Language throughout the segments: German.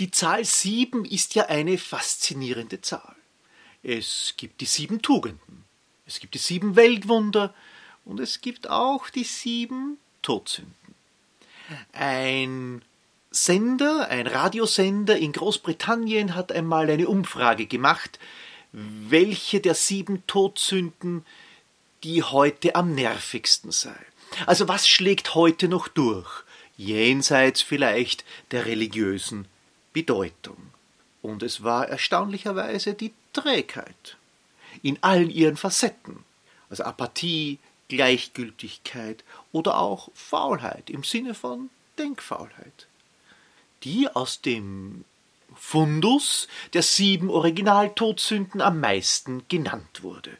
Die Zahl sieben ist ja eine faszinierende Zahl. Es gibt die sieben Tugenden, es gibt die sieben Weltwunder und es gibt auch die sieben Todsünden. Ein Sender, ein Radiosender in Großbritannien hat einmal eine Umfrage gemacht, welche der sieben Todsünden die heute am nervigsten sei. Also was schlägt heute noch durch, jenseits vielleicht der religiösen Bedeutung? Und es war erstaunlicherweise die Trägheit in allen ihren Facetten, also Apathie, Gleichgültigkeit oder auch Faulheit im Sinne von Denkfaulheit, die aus dem Fundus der sieben Originaltodsünden am meisten genannt wurde.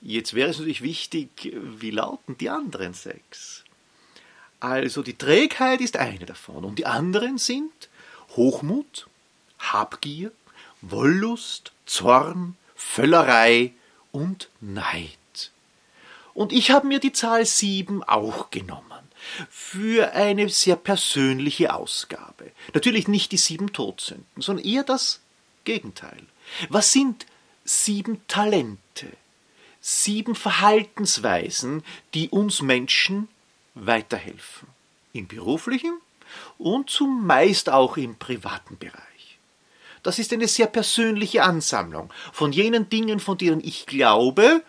Jetzt wäre es natürlich wichtig, wie lauten die anderen sechs? Also die Trägheit ist eine davon und die anderen sind Hochmut, Habgier, Wollust, Zorn, Völlerei und Neid. Und ich habe mir die Zahl sieben auch genommen für eine sehr persönliche Ausgabe. Natürlich nicht die sieben Todsünden, sondern eher das Gegenteil. Was sind sieben Talente? sieben Verhaltensweisen, die uns Menschen weiterhelfen. Im beruflichen und zumeist auch im privaten Bereich. Das ist eine sehr persönliche Ansammlung von jenen Dingen, von denen ich glaube,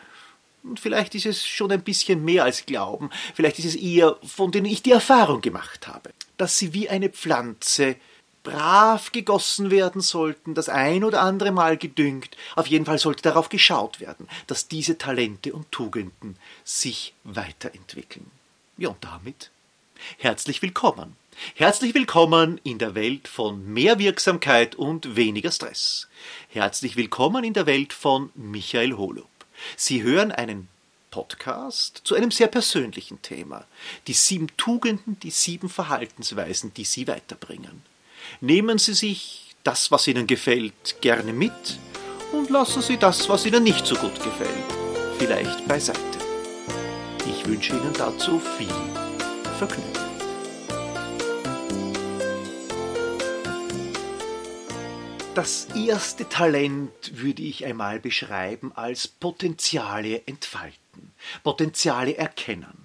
und vielleicht ist es schon ein bisschen mehr als Glauben, vielleicht ist es eher, von denen ich die Erfahrung gemacht habe, dass sie wie eine Pflanze brav gegossen werden sollten, das ein oder andere Mal gedüngt. Auf jeden Fall sollte darauf geschaut werden, dass diese Talente und Tugenden sich weiterentwickeln. Ja, und damit herzlich willkommen. Herzlich willkommen in der Welt von mehr Wirksamkeit und weniger Stress. Herzlich willkommen in der Welt von Michael Holub. Sie hören einen Podcast zu einem sehr persönlichen Thema. Die sieben Tugenden, die sieben Verhaltensweisen, die Sie weiterbringen. Nehmen Sie sich das, was Ihnen gefällt, gerne mit und lassen Sie das, was Ihnen nicht so gut gefällt, vielleicht beiseite. Ich wünsche Ihnen dazu viel Vergnügen. Das erste Talent würde ich einmal beschreiben als Potenziale entfalten, Potenziale erkennen.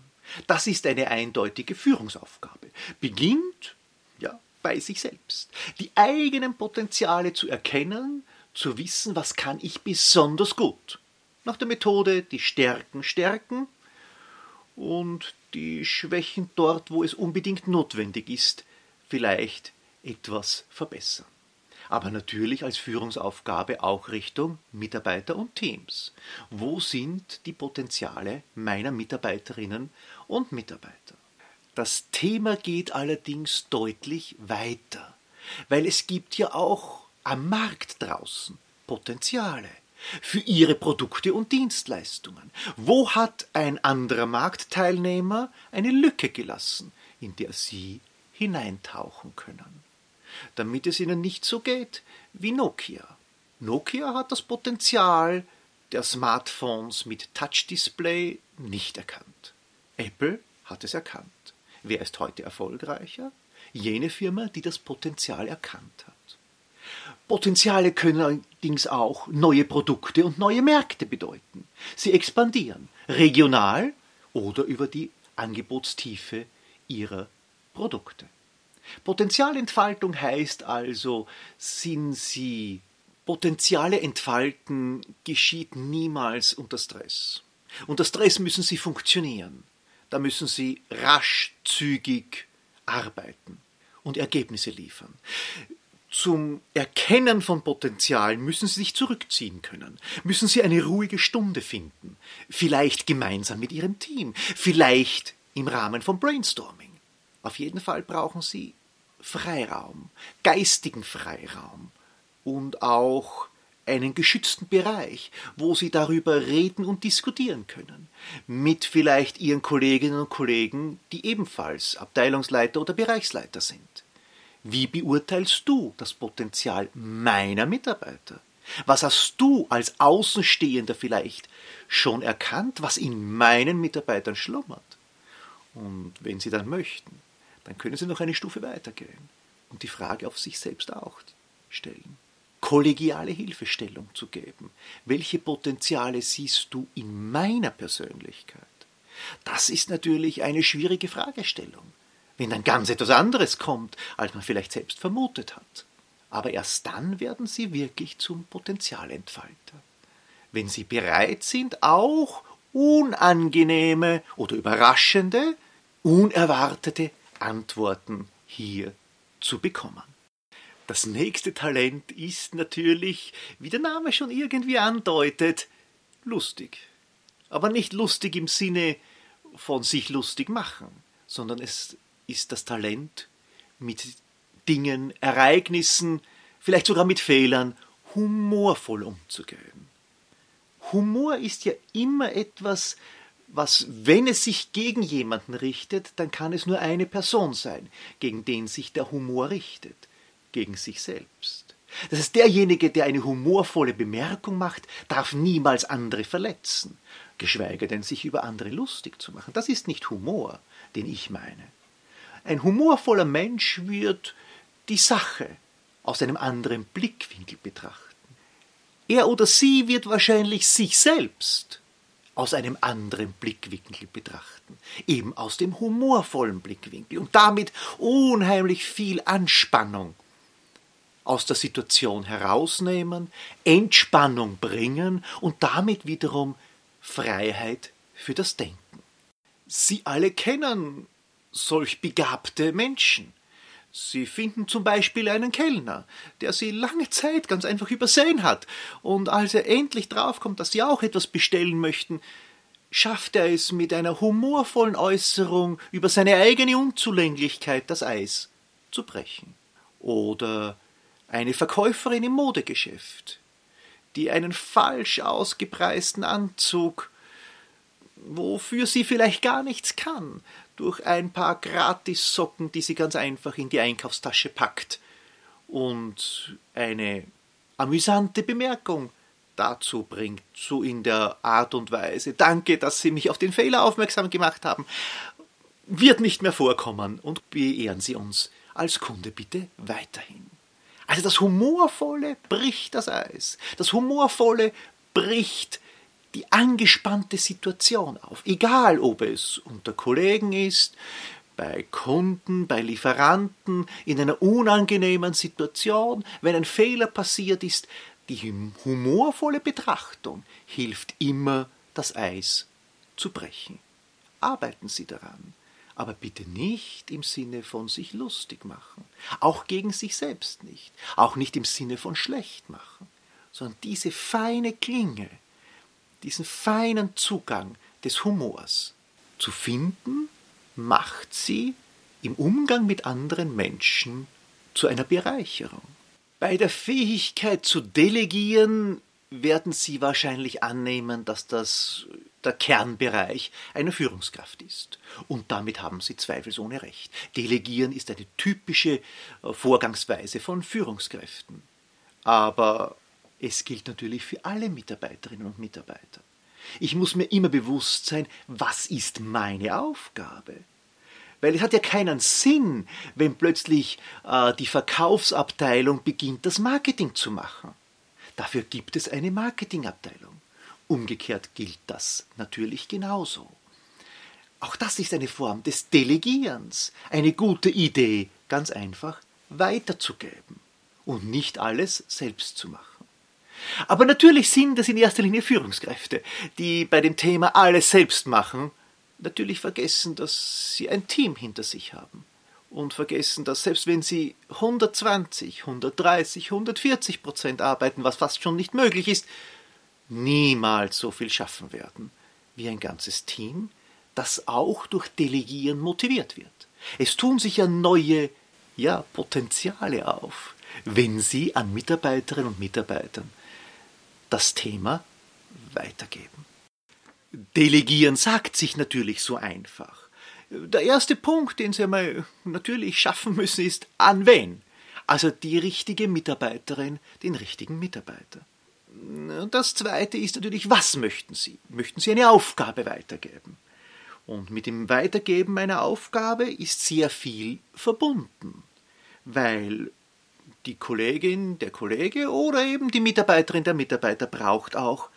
Das ist eine eindeutige Führungsaufgabe. Beginnt bei sich selbst. Die eigenen Potenziale zu erkennen, zu wissen, was kann ich besonders gut. Nach der Methode die Stärken stärken und die Schwächen dort, wo es unbedingt notwendig ist, vielleicht etwas verbessern. Aber natürlich als Führungsaufgabe auch Richtung Mitarbeiter und Teams. Wo sind die Potenziale meiner Mitarbeiterinnen und Mitarbeiter? Das Thema geht allerdings deutlich weiter, weil es gibt ja auch am Markt draußen Potenziale für ihre Produkte und Dienstleistungen. Wo hat ein anderer Marktteilnehmer eine Lücke gelassen, in der sie hineintauchen können? Damit es ihnen nicht so geht wie Nokia. Nokia hat das Potenzial der Smartphones mit Touch-Display nicht erkannt. Apple hat es erkannt. Wer ist heute erfolgreicher? Jene Firma, die das Potenzial erkannt hat. Potenziale können allerdings auch neue Produkte und neue Märkte bedeuten. Sie expandieren, regional oder über die Angebotstiefe ihrer Produkte. Potenzialentfaltung heißt also, sind Sie Potenziale entfalten geschieht niemals unter Stress. Unter Stress müssen Sie funktionieren da müssen sie rasch, zügig arbeiten und Ergebnisse liefern. Zum Erkennen von Potenzial müssen Sie sich zurückziehen können, müssen Sie eine ruhige Stunde finden, vielleicht gemeinsam mit Ihrem Team, vielleicht im Rahmen von Brainstorming. Auf jeden Fall brauchen Sie Freiraum, geistigen Freiraum und auch einen geschützten Bereich, wo Sie darüber reden und diskutieren können, mit vielleicht Ihren Kolleginnen und Kollegen, die ebenfalls Abteilungsleiter oder Bereichsleiter sind. Wie beurteilst du das Potenzial meiner Mitarbeiter? Was hast du als Außenstehender vielleicht schon erkannt, was in meinen Mitarbeitern schlummert? Und wenn Sie dann möchten, dann können Sie noch eine Stufe weitergehen und die Frage auf sich selbst auch stellen, kollegiale Hilfestellung zu geben. Welche Potenziale siehst du in meiner Persönlichkeit? Das ist natürlich eine schwierige Fragestellung, wenn dann ganz etwas anderes kommt, als man vielleicht selbst vermutet hat. Aber erst dann werden sie wirklich zum Potenzialentfalter. Wenn sie bereit sind, auch unangenehme oder überraschende, unerwartete Antworten hier zu bekommen. Das nächste Talent ist natürlich, wie der Name schon irgendwie andeutet, lustig. Aber nicht lustig im Sinne von sich lustig machen, sondern es ist das Talent, mit Dingen, Ereignissen, vielleicht sogar mit Fehlern humorvoll umzugehen. Humor ist ja immer etwas, was, wenn es sich gegen jemanden richtet, dann kann es nur eine Person sein, gegen den sich der Humor richtet, gegen sich selbst. Das heißt, derjenige, der eine humorvolle Bemerkung macht, darf niemals andere verletzen, geschweige denn sich über andere lustig zu machen. Das ist nicht Humor, den ich meine. Ein humorvoller Mensch wird die Sache aus einem anderen Blickwinkel betrachten. Er oder sie wird wahrscheinlich sich selbst aus einem anderen Blickwinkel betrachten, eben aus dem humorvollen Blickwinkel und damit unheimlich viel Anspannung aus der Situation herausnehmen, Entspannung bringen und damit wiederum Freiheit für das Denken. Sie alle kennen solch begabte Menschen. Sie finden zum Beispiel einen Kellner, der sie lange Zeit ganz einfach übersehen hat, und als er endlich draufkommt, dass sie auch etwas bestellen möchten, schafft er es mit einer humorvollen Äußerung über seine eigene Unzulänglichkeit, das Eis zu brechen. Oder eine Verkäuferin im Modegeschäft, die einen falsch ausgepreisten Anzug, wofür sie vielleicht gar nichts kann, durch ein paar Gratissocken, die sie ganz einfach in die Einkaufstasche packt und eine amüsante Bemerkung dazu bringt, so in der Art und Weise. Danke, dass Sie mich auf den Fehler aufmerksam gemacht haben. Wird nicht mehr vorkommen und beehren Sie uns als Kunde bitte weiterhin. Also das Humorvolle bricht das Eis. Das Humorvolle bricht die angespannte Situation auf. Egal, ob es unter Kollegen ist, bei Kunden, bei Lieferanten, in einer unangenehmen Situation, wenn ein Fehler passiert ist, die humorvolle Betrachtung hilft immer, das Eis zu brechen. Arbeiten Sie daran, aber bitte nicht im Sinne von sich lustig machen, auch gegen sich selbst nicht, auch nicht im Sinne von schlecht machen, sondern diese feine Klinge, diesen feinen Zugang des Humors zu finden, macht sie im Umgang mit anderen Menschen zu einer Bereicherung. Bei der Fähigkeit zu delegieren werden Sie wahrscheinlich annehmen, dass das der Kernbereich einer Führungskraft ist. Und damit haben Sie zweifelsohne recht. Delegieren ist eine typische äh, Vorgangsweise von Führungskräften. Aber es gilt natürlich für alle Mitarbeiterinnen und Mitarbeiter. Ich muss mir immer bewusst sein, was ist meine Aufgabe? Weil es hat ja keinen Sinn, wenn plötzlich äh, die Verkaufsabteilung beginnt, das Marketing zu machen. Dafür gibt es eine Marketingabteilung. Umgekehrt gilt das natürlich genauso. Auch das ist eine Form des Delegierens, eine gute Idee, ganz einfach weiterzugeben und nicht alles selbst zu machen. Aber natürlich sind es in erster Linie Führungskräfte, die bei dem Thema alles selbst machen, natürlich vergessen, dass sie ein Team hinter sich haben. Und vergessen, dass selbst wenn sie 120, 130, 140 Prozent arbeiten, was fast schon nicht möglich ist, niemals so viel schaffen werden wie ein ganzes Team, das auch durch Delegieren motiviert wird. Es tun sich ja neue ja, Potenziale auf, wenn sie an Mitarbeiterinnen und Mitarbeitern das Thema weitergeben. Delegieren sagt sich natürlich so einfach. Der erste Punkt, den Sie einmal natürlich schaffen müssen, ist an wen? Also die richtige Mitarbeiterin, den richtigen Mitarbeiter. Das zweite ist natürlich, was möchten Sie? Möchten Sie eine Aufgabe weitergeben? Und mit dem Weitergeben einer Aufgabe ist sehr viel verbunden, weil die Kollegin, der Kollege oder eben die Mitarbeiterin, der Mitarbeiter braucht auch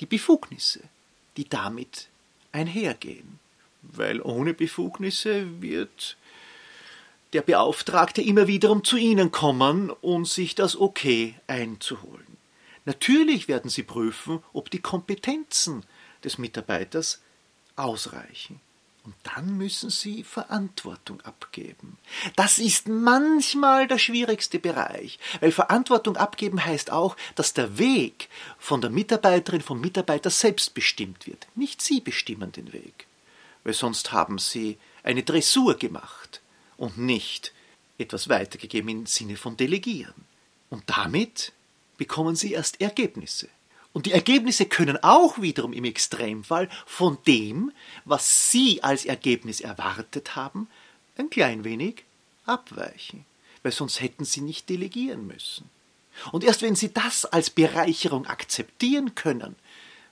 die Befugnisse, die damit einhergehen. Weil ohne Befugnisse wird der Beauftragte immer wiederum zu Ihnen kommen, um sich das Okay einzuholen. Natürlich werden Sie prüfen, ob die Kompetenzen des Mitarbeiters ausreichen. Und dann müssen sie Verantwortung abgeben. Das ist manchmal der schwierigste Bereich, weil Verantwortung abgeben heißt auch, dass der Weg von der Mitarbeiterin, vom Mitarbeiter selbst bestimmt wird. Nicht sie bestimmen den Weg, weil sonst haben sie eine Dressur gemacht und nicht etwas weitergegeben im Sinne von Delegieren. Und damit bekommen sie erst Ergebnisse. Und die Ergebnisse können auch wiederum im Extremfall von dem, was Sie als Ergebnis erwartet haben, ein klein wenig abweichen, weil sonst hätten Sie nicht delegieren müssen. Und erst wenn Sie das als Bereicherung akzeptieren können,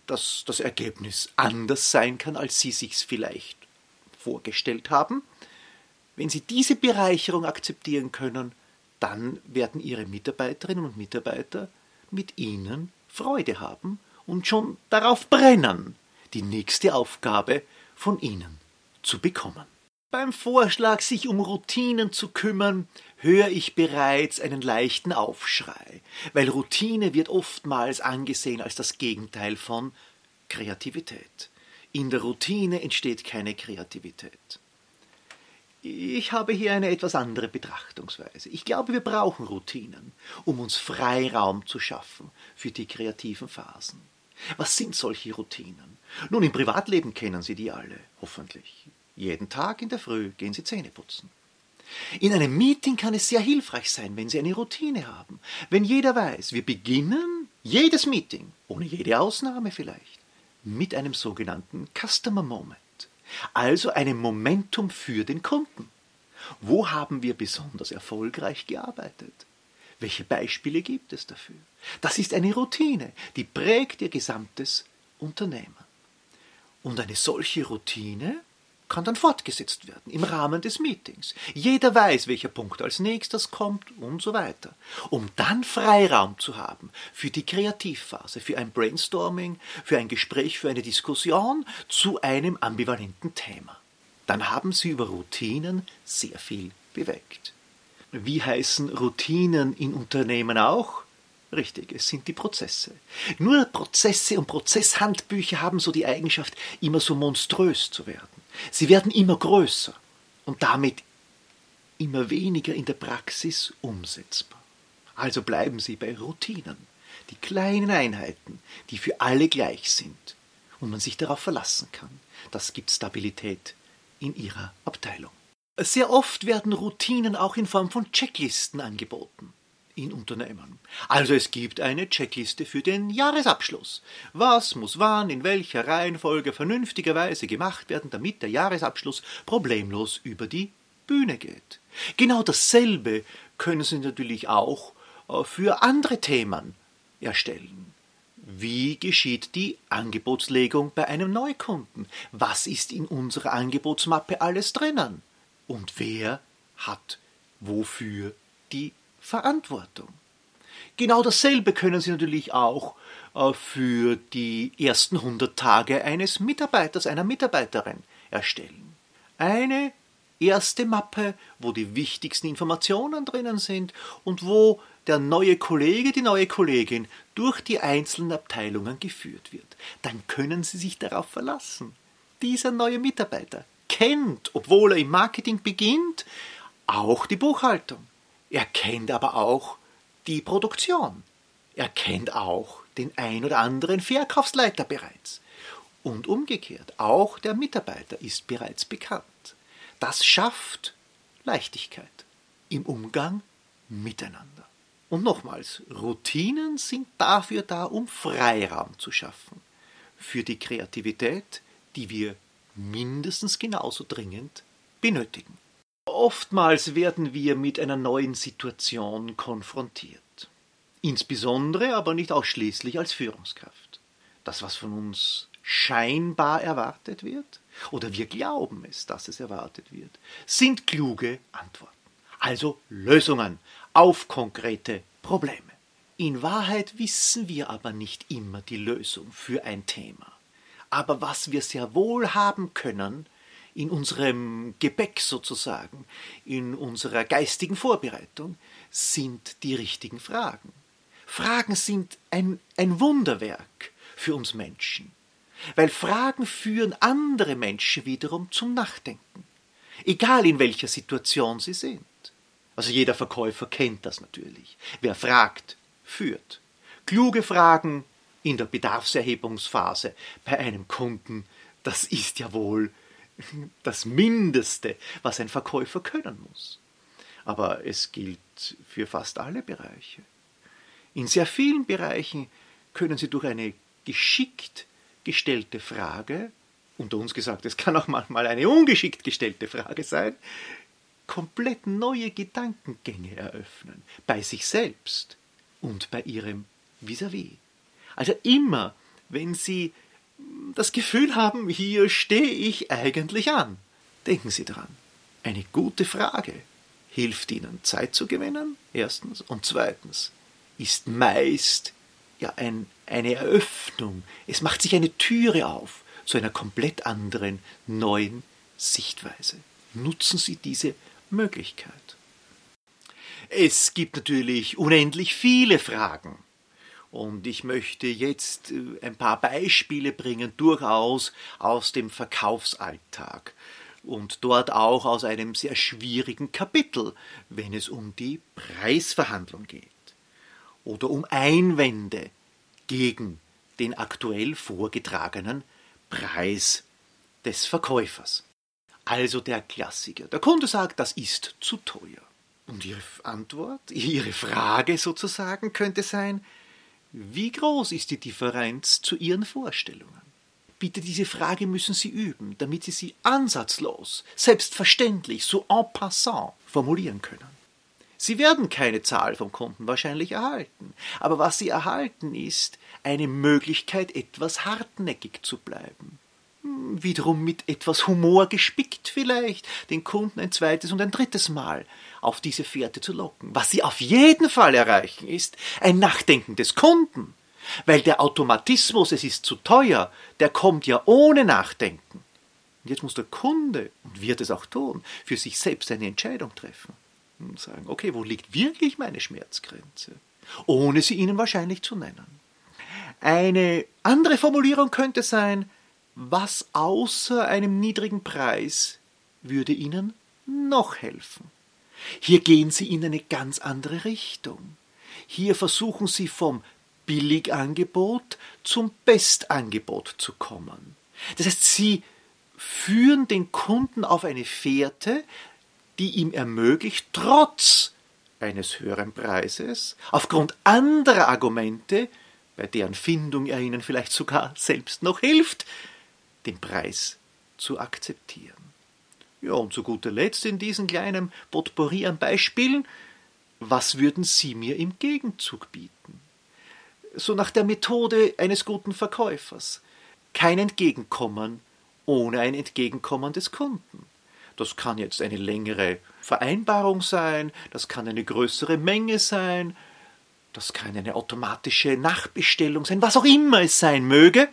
dass das Ergebnis anders sein kann, als Sie sich's vielleicht vorgestellt haben, wenn Sie diese Bereicherung akzeptieren können, dann werden Ihre Mitarbeiterinnen und Mitarbeiter mit Ihnen Freude haben und schon darauf brennen, die nächste Aufgabe von Ihnen zu bekommen. Beim Vorschlag, sich um Routinen zu kümmern, höre ich bereits einen leichten Aufschrei, weil Routine wird oftmals angesehen als das Gegenteil von Kreativität. In der Routine entsteht keine Kreativität. Ich habe hier eine etwas andere Betrachtungsweise. Ich glaube, wir brauchen Routinen, um uns Freiraum zu schaffen für die kreativen Phasen. Was sind solche Routinen? Nun, im Privatleben kennen Sie die alle, hoffentlich. Jeden Tag in der Früh gehen Sie Zähne putzen. In einem Meeting kann es sehr hilfreich sein, wenn Sie eine Routine haben. Wenn jeder weiß, wir beginnen jedes Meeting, ohne jede Ausnahme vielleicht, mit einem sogenannten Customer Moment. Also einem Momentum für den Kunden. Wo haben wir besonders erfolgreich gearbeitet? Welche Beispiele gibt es dafür? Das ist eine Routine, die prägt ihr gesamtes Unternehmen. Und eine solche Routine kann dann fortgesetzt werden im Rahmen des Meetings. Jeder weiß, welcher Punkt als nächstes kommt und so weiter. Um dann Freiraum zu haben für die Kreativphase, für ein Brainstorming, für ein Gespräch, für eine Diskussion zu einem ambivalenten Thema. Dann haben Sie über Routinen sehr viel bewegt. Wie heißen Routinen in Unternehmen auch? Richtig, es sind die Prozesse. Nur Prozesse und Prozesshandbücher haben so die Eigenschaft, immer so monströs zu werden. Sie werden immer größer und damit immer weniger in der Praxis umsetzbar. Also bleiben Sie bei Routinen, die kleinen Einheiten, die für alle gleich sind und man sich darauf verlassen kann. Das gibt Stabilität in Ihrer Abteilung. Sehr oft werden Routinen auch in Form von Checklisten angeboten in Unternehmen. Also es gibt eine Checkliste für den Jahresabschluss. Was muss wann, in welcher Reihenfolge vernünftigerweise gemacht werden, damit der Jahresabschluss problemlos über die Bühne geht. Genau dasselbe können Sie natürlich auch äh, für andere Themen erstellen. Wie geschieht die Angebotslegung bei einem Neukunden? Was ist in unserer Angebotsmappe alles drinnen? Und wer hat wofür die Verantwortung. Genau dasselbe können Sie natürlich auch äh, für die ersten 100 Tage eines Mitarbeiters, einer Mitarbeiterin erstellen. Eine erste Mappe, wo die wichtigsten Informationen drinnen sind und wo der neue Kollege, die neue Kollegin durch die einzelnen Abteilungen geführt wird. Dann können Sie sich darauf verlassen. Dieser neue Mitarbeiter kennt, obwohl er im Marketing beginnt, auch die Buchhaltung. Er kennt aber auch die Produktion. Er kennt auch den ein oder anderen Verkaufsleiter bereits. Und umgekehrt, auch der Mitarbeiter ist bereits bekannt. Das schafft Leichtigkeit im Umgang miteinander. Und nochmals, Routinen sind dafür da, um Freiraum zu schaffen. Für die Kreativität, die wir mindestens genauso dringend benötigen. Oftmals werden wir mit einer neuen Situation konfrontiert. Insbesondere, aber nicht ausschließlich als Führungskraft. Das, was von uns scheinbar erwartet wird, oder wir glauben es, dass es erwartet wird, sind kluge Antworten. Also Lösungen, auf konkrete Probleme. In Wahrheit wissen wir aber nicht immer die Lösung für ein Thema. Aber was wir sehr wohl haben können, in unserem Gebäck sozusagen, in unserer geistigen Vorbereitung, sind die richtigen Fragen. Fragen sind ein, ein Wunderwerk für uns Menschen, weil Fragen führen andere Menschen wiederum zum Nachdenken, egal in welcher Situation sie sind. Also jeder Verkäufer kennt das natürlich. Wer fragt, führt. Kluge Fragen in der Bedarfserhebungsphase bei einem Kunden, das ist ja wohl das Mindeste, was ein Verkäufer können muss. Aber es gilt für fast alle Bereiche. In sehr vielen Bereichen können Sie durch eine geschickt gestellte Frage, unter uns gesagt, es kann auch manchmal eine ungeschickt gestellte Frage sein, komplett neue Gedankengänge eröffnen, bei sich selbst und bei Ihrem vis-à-vis. -vis. Also immer, wenn Sie das Gefühl haben, hier stehe ich eigentlich an. Denken Sie dran. Eine gute Frage hilft Ihnen Zeit zu gewinnen, erstens, und zweitens ist meist ja ein, eine Eröffnung. Es macht sich eine Türe auf zu einer komplett anderen, neuen Sichtweise. Nutzen Sie diese Möglichkeit. Es gibt natürlich unendlich viele Fragen und ich möchte jetzt äh, ein paar Beispiele bringen, durchaus aus dem Verkaufsalltag und dort auch aus einem sehr schwierigen Kapitel, wenn es um die Preisverhandlung geht oder um Einwände gegen den aktuell vorgetragenen Preis des Verkäufers. Also der Klassiker. Der Kunde sagt, das ist zu teuer. Und Ihre Antwort, Ihre Frage sozusagen könnte sein, wie groß ist die Differenz zu Ihren Vorstellungen? Bitte diese Frage müssen Sie üben, damit Sie sie ansatzlos, selbstverständlich, so en passant formulieren können. Sie werden keine Zahl vom Kunden wahrscheinlich erhalten, aber was Sie erhalten ist eine Möglichkeit, etwas hartnäckig zu bleiben. Wiederum mit etwas Humor gespickt vielleicht, den Kunden ein zweites und ein drittes Mal auf diese Fährte zu locken. Was sie auf jeden Fall erreichen, ist ein Nachdenken des Kunden. Weil der Automatismus, es ist zu teuer, der kommt ja ohne Nachdenken. Und jetzt muss der Kunde, und wird es auch tun, für sich selbst eine Entscheidung treffen. Und sagen, okay, wo liegt wirklich meine Schmerzgrenze? Ohne sie Ihnen wahrscheinlich zu nennen. Eine andere Formulierung könnte sein, was außer einem niedrigen Preis würde Ihnen noch helfen? Hier gehen Sie in eine ganz andere Richtung. Hier versuchen Sie vom Billigangebot zum Bestangebot zu kommen. Das heißt, Sie führen den Kunden auf eine Fährte, die ihm ermöglicht, trotz eines höheren Preises, aufgrund anderer Argumente, bei deren Findung er Ihnen vielleicht sogar selbst noch hilft, den Preis zu akzeptieren. Ja, und zu guter Letzt in diesen kleinen Potpourri an Beispielen, was würden Sie mir im Gegenzug bieten? So nach der Methode eines guten Verkäufers. Kein Entgegenkommen ohne ein Entgegenkommen des Kunden. Das kann jetzt eine längere Vereinbarung sein, das kann eine größere Menge sein, das kann eine automatische Nachbestellung sein, was auch immer es sein möge.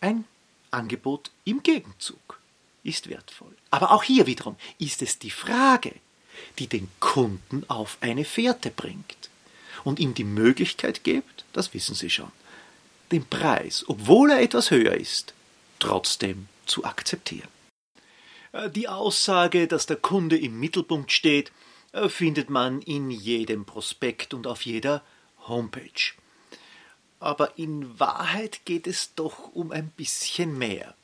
Ein Angebot im Gegenzug ist wertvoll. Aber auch hier wiederum ist es die Frage, die den Kunden auf eine Fährte bringt und ihm die Möglichkeit gibt, das wissen Sie schon, den Preis, obwohl er etwas höher ist, trotzdem zu akzeptieren. Äh, die Aussage, dass der Kunde im Mittelpunkt steht, äh, findet man in jedem Prospekt und auf jeder Homepage. Aber in Wahrheit geht es doch um ein bisschen mehr.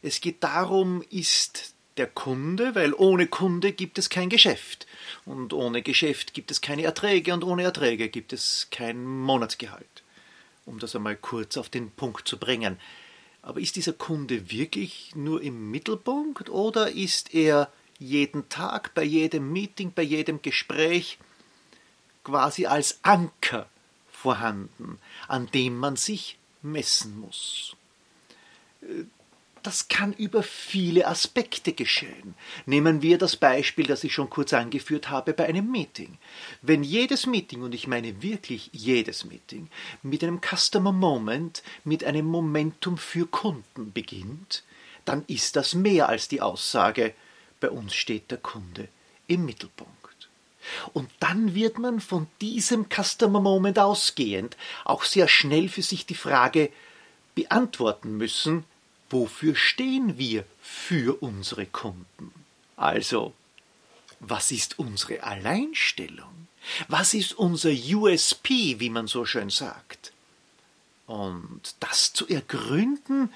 Es geht darum, ist der Kunde, weil ohne Kunde gibt es kein Geschäft. Und ohne Geschäft gibt es keine Erträge und ohne Erträge gibt es kein Monatsgehalt. Um das einmal kurz auf den Punkt zu bringen. Aber ist dieser Kunde wirklich nur im Mittelpunkt oder ist er jeden Tag, bei jedem Meeting, bei jedem Gespräch quasi als Anker vorhanden, an dem man sich messen muss? das kann über viele Aspekte geschehen. Nehmen wir das Beispiel, das ich schon kurz angeführt habe bei einem Meeting. Wenn jedes Meeting, und ich meine wirklich jedes Meeting, mit einem Customer Moment, mit einem Momentum für Kunden beginnt, dann ist das mehr als die Aussage, bei uns steht der Kunde im Mittelpunkt. Und dann wird man von diesem Customer Moment ausgehend auch sehr schnell für sich die Frage beantworten müssen, wofür stehen wir für unsere Kunden? Also, was ist unsere Alleinstellung? Was ist unser USP, wie man so schön sagt? Und das zu ergründen,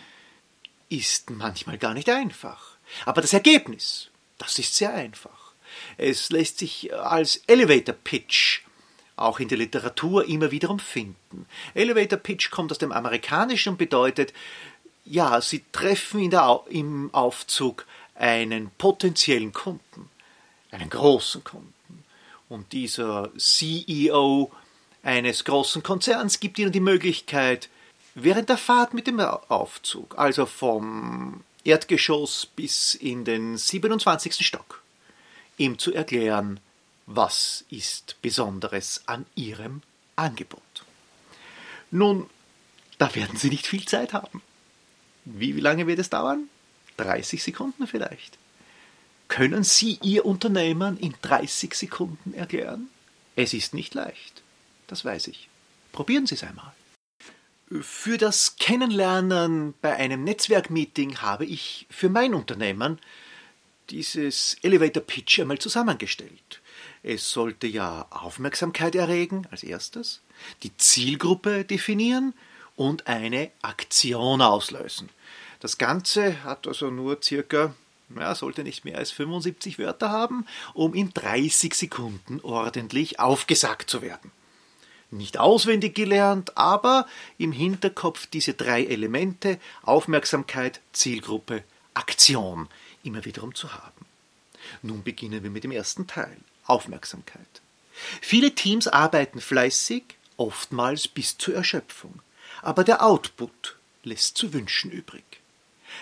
ist manchmal gar nicht einfach. Aber das Ergebnis, das ist sehr einfach. Es lässt sich als Elevator Pitch auch in der Literatur immer wiederum finden. Elevator Pitch kommt aus dem Amerikanischen und bedeutet, ja, Sie treffen in der, im Aufzug einen potenziellen Kunden, einen großen Kunden. Und dieser CEO eines großen Konzerns gibt Ihnen die Möglichkeit, während der Fahrt mit dem Aufzug, also vom Erdgeschoss bis in den 27. Stock, ihm zu erklären, was ist Besonderes an Ihrem Angebot. Nun, da werden Sie nicht viel Zeit haben. Wie lange wird es dauern? 30 Sekunden vielleicht. Können Sie Ihr Unternehmen in 30 Sekunden erklären? Es ist nicht leicht, das weiß ich. Probieren Sie es einmal. Für das Kennenlernen bei einem Netzwerkmeeting habe ich für mein Unternehmen dieses Elevator Pitch einmal zusammengestellt. Es sollte ja Aufmerksamkeit erregen als erstes, die Zielgruppe definieren und eine Aktion auslösen. Das Ganze hat also nur circa, ja, sollte nicht mehr als 75 Wörter haben, um in 30 Sekunden ordentlich aufgesagt zu werden. Nicht auswendig gelernt, aber im Hinterkopf diese drei Elemente Aufmerksamkeit, Zielgruppe, Aktion immer wiederum zu haben. Nun beginnen wir mit dem ersten Teil Aufmerksamkeit. Viele Teams arbeiten fleißig, oftmals bis zur Erschöpfung, aber der Output lässt zu wünschen übrig.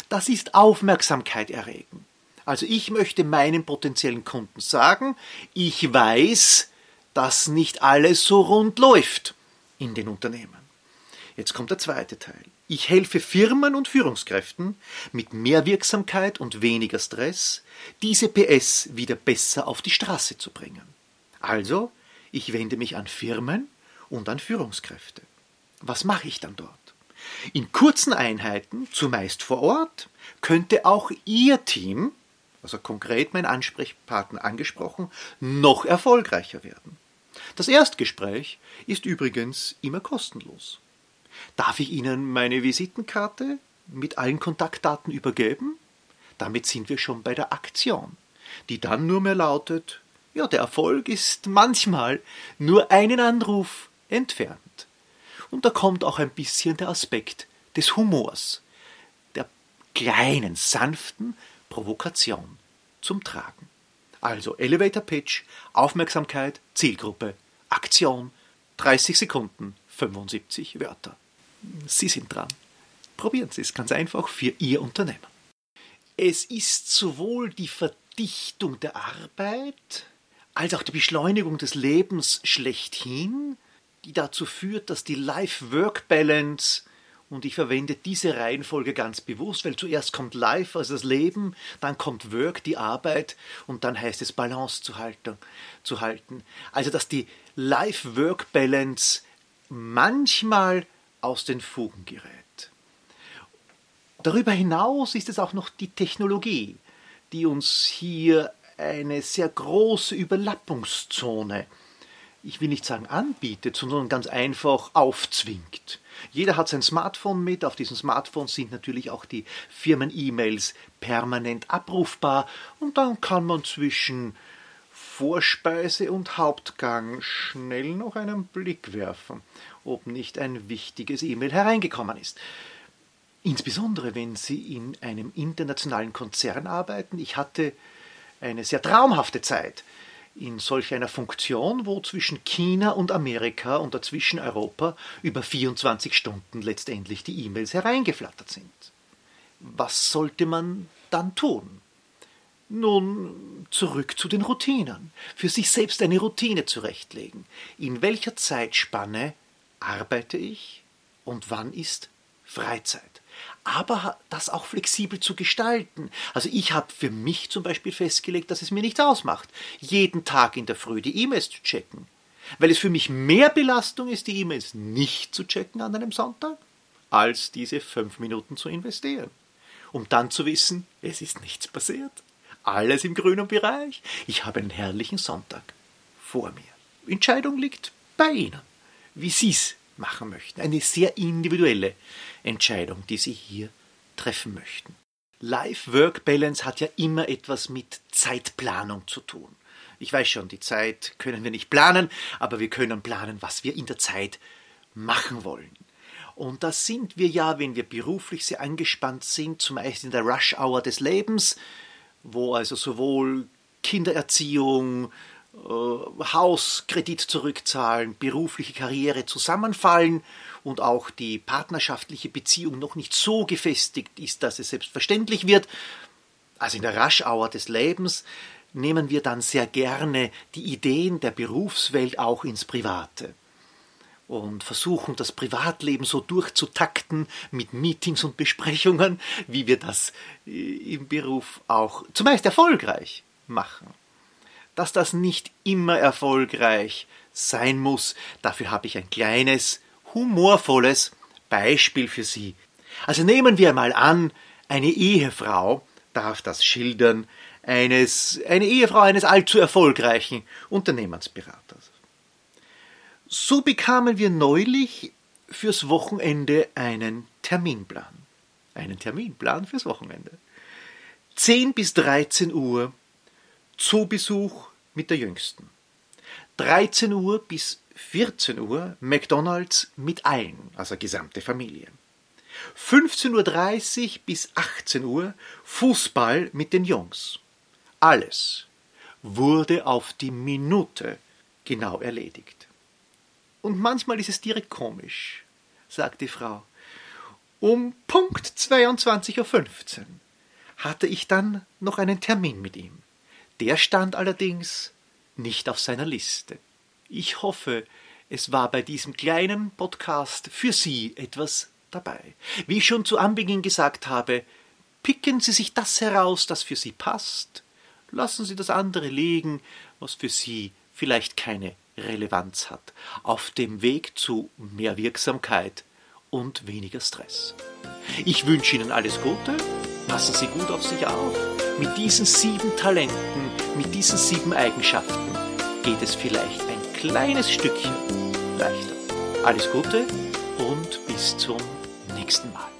Das ist Aufmerksamkeit erregen. Also ich möchte meinen potenziellen Kunden sagen, ich weiß, dass nicht alles so rund läuft in den Unternehmen. Jetzt kommt der zweite Teil. Ich helfe Firmen und Führungskräften mit mehr Wirksamkeit und weniger Stress, diese PS wieder besser auf die Straße zu bringen. Also, ich wende mich an Firmen und an Führungskräfte. Was mache ich dann dort? In kurzen Einheiten, zumeist vor Ort, könnte auch Ihr Team, also konkret mein Ansprechpartner angesprochen, noch erfolgreicher werden. Das Erstgespräch ist übrigens immer kostenlos. Darf ich Ihnen meine Visitenkarte mit allen Kontaktdaten übergeben? Damit sind wir schon bei der Aktion, die dann nur mehr lautet, ja, der Erfolg ist manchmal nur einen Anruf entfernt. Und da kommt auch ein bisschen der Aspekt des Humors, der kleinen, sanften Provokation zum Tragen. Also Elevator Pitch, Aufmerksamkeit, Zielgruppe, Aktion, 30 Sekunden, 75 Wörter. Sie sind dran. Probieren Sie es ganz einfach für Ihr Unternehmen. Es ist sowohl die Verdichtung der Arbeit als auch die Beschleunigung des Lebens schlechthin, die dazu führt, dass die Life-Work-Balance und ich verwende diese Reihenfolge ganz bewusst, weil zuerst kommt Life, also das Leben, dann kommt Work, die Arbeit, und dann heißt es Balance zu halten. Zu halten. Also dass die Life-Work-Balance manchmal aus den Fugen gerät. Darüber hinaus ist es auch noch die Technologie, die uns hier eine sehr große Überlappungszone ich will nicht sagen anbietet, sondern ganz einfach aufzwingt. Jeder hat sein Smartphone mit, auf diesem Smartphone sind natürlich auch die Firmen-E-Mails permanent abrufbar und dann kann man zwischen Vorspeise und Hauptgang schnell noch einen Blick werfen, ob nicht ein wichtiges E-Mail hereingekommen ist. Insbesondere wenn Sie in einem internationalen Konzern arbeiten. Ich hatte eine sehr traumhafte Zeit in solch einer Funktion, wo zwischen China und Amerika und dazwischen Europa über 24 Stunden letztendlich die E-Mails hereingeflattert sind. Was sollte man dann tun? Nun, zurück zu den Routinen. Für sich selbst eine Routine zurechtlegen. In welcher Zeitspanne arbeite ich und wann ist Freizeit? Aber das auch flexibel zu gestalten. Also ich habe für mich zum Beispiel festgelegt, dass es mir nicht ausmacht, jeden Tag in der Früh die E-Mails zu checken. Weil es für mich mehr Belastung ist, die E-Mails nicht zu checken an einem Sonntag, als diese fünf Minuten zu investieren. Um dann zu wissen, es ist nichts passiert alles im grünen Bereich. Ich habe einen herrlichen Sonntag vor mir. Entscheidung liegt bei Ihnen, wie Sie es machen möchten. Eine sehr individuelle Entscheidung, die Sie hier treffen möchten. Life-Work-Balance hat ja immer etwas mit Zeitplanung zu tun. Ich weiß schon, die Zeit können wir nicht planen, aber wir können planen, was wir in der Zeit machen wollen. Und da sind wir ja, wenn wir beruflich sehr angespannt sind, zumeist in der Rush-Hour des Lebens, wo also sowohl Kindererziehung, äh, Hauskredit zurückzahlen, berufliche Karriere zusammenfallen und auch die partnerschaftliche Beziehung noch nicht so gefestigt ist, dass es selbstverständlich wird. Also in der Raschauer des Lebens nehmen wir dann sehr gerne die Ideen der Berufswelt auch ins Private und versuchen, das Privatleben so durchzutakten mit Meetings und Besprechungen, wie wir das äh, im Beruf auch zumeist erfolgreich machen. Dass das nicht immer erfolgreich sein muss, dafür habe ich ein kleines, humorvolles Beispiel für Sie. Also nehmen wir mal an, eine Ehefrau darf das schildern, eines, eine Ehefrau eines allzu erfolgreichen Unternehmensberaters. So bekamen wir neulich fürs Wochenende einen Terminplan. Einen Terminplan fürs Wochenende. 10 bis 13 Uhr Zoobesuch mit der Jüngsten. 13 Uhr bis 14 Uhr McDonalds mit allen, also gesamte Familie. 15.30 Uhr bis 18 Uhr Fußball mit den Jungs. Alles wurde auf die Minute genau erledigt. Und manchmal ist es direkt komisch, sagt die Frau. Um Punkt 22.15 Uhr hatte ich dann noch einen Termin mit ihm. Der stand allerdings nicht auf seiner Liste. Ich hoffe, es war bei diesem kleinen Podcast für Sie etwas dabei. Wie ich schon zu Anbeginn gesagt habe, picken Sie sich das heraus, das für Sie passt. Lassen Sie das andere liegen, was für Sie vielleicht keine Relevanz hat, auf dem Weg zu mehr Wirksamkeit und weniger Stress. Ich wünsche Ihnen alles Gute, passen Sie gut auf sich auf. Mit diesen sieben Talenten, mit diesen sieben Eigenschaften geht es vielleicht ein kleines Stückchen leichter. Alles Gute und bis zum nächsten Mal.